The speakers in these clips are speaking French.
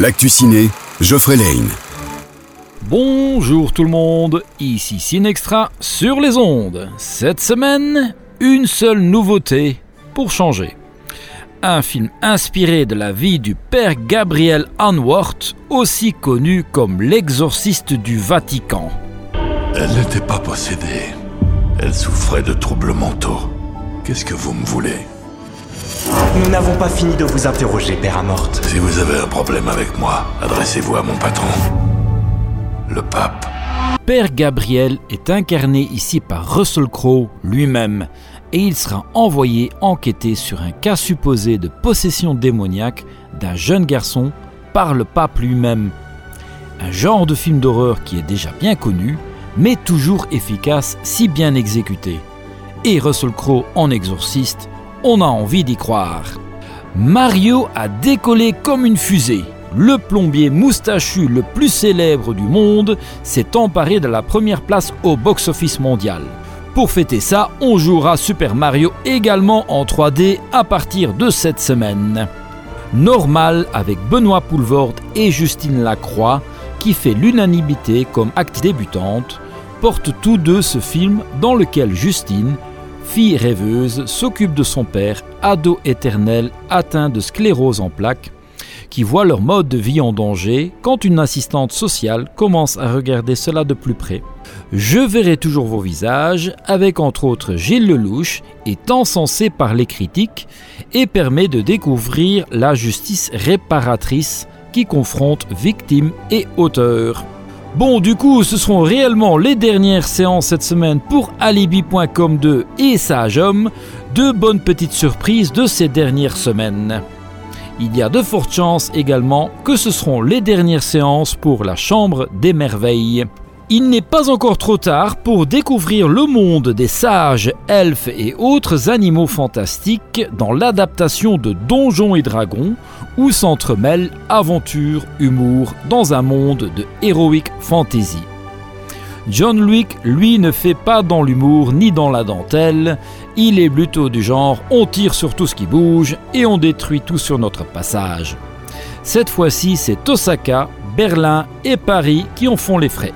L'actu ciné, Geoffrey Lane. Bonjour tout le monde, ici Cinextra sur les ondes. Cette semaine, une seule nouveauté pour changer. Un film inspiré de la vie du père Gabriel Hanworth, aussi connu comme l'exorciste du Vatican. Elle n'était pas possédée. Elle souffrait de troubles mentaux. Qu'est-ce que vous me voulez? Nous n'avons pas fini de vous interroger, Père Amorte. Si vous avez un problème avec moi, adressez-vous à mon patron, le pape. Père Gabriel est incarné ici par Russell Crowe lui-même et il sera envoyé enquêter sur un cas supposé de possession démoniaque d'un jeune garçon par le pape lui-même. Un genre de film d'horreur qui est déjà bien connu, mais toujours efficace si bien exécuté. Et Russell Crowe en exorciste, on a envie d'y croire. Mario a décollé comme une fusée. Le plombier moustachu le plus célèbre du monde s'est emparé de la première place au box-office mondial. Pour fêter ça, on jouera Super Mario également en 3D à partir de cette semaine. Normal avec Benoît Poulvord et Justine Lacroix, qui fait l'unanimité comme acte débutante, portent tous deux ce film dans lequel Justine, fille rêveuse, s'occupe de son père, ado éternel atteint de sclérose en plaques, qui voit leur mode de vie en danger quand une assistante sociale commence à regarder cela de plus près. Je verrai toujours vos visages, avec entre autres Gilles Lelouch, est encensé par les critiques et permet de découvrir la justice réparatrice qui confronte victimes et auteurs. Bon, du coup, ce seront réellement les dernières séances cette semaine pour Alibi.com 2 et Sage Homme, deux bonnes petites surprises de ces dernières semaines. Il y a de fortes chances également que ce seront les dernières séances pour la Chambre des Merveilles. Il n'est pas encore trop tard pour découvrir le monde des sages, elfes et autres animaux fantastiques dans l'adaptation de Donjons et Dragons, où s'entremêlent aventure, humour dans un monde de heroic fantasy. John Wick, lui, ne fait pas dans l'humour ni dans la dentelle, il est plutôt du genre on tire sur tout ce qui bouge et on détruit tout sur notre passage. Cette fois-ci, c'est Osaka, Berlin et Paris qui en font les frais.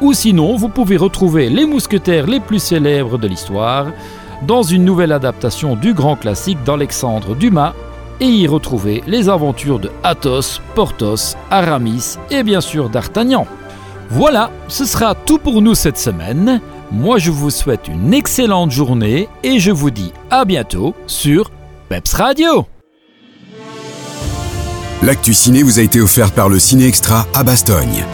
Ou sinon, vous pouvez retrouver les mousquetaires les plus célèbres de l'histoire dans une nouvelle adaptation du grand classique d'Alexandre Dumas et y retrouver les aventures de Athos, Porthos, Aramis et bien sûr d'Artagnan. Voilà, ce sera tout pour nous cette semaine. Moi je vous souhaite une excellente journée et je vous dis à bientôt sur Peps Radio. L'actu ciné vous a été offert par le Ciné Extra à Bastogne.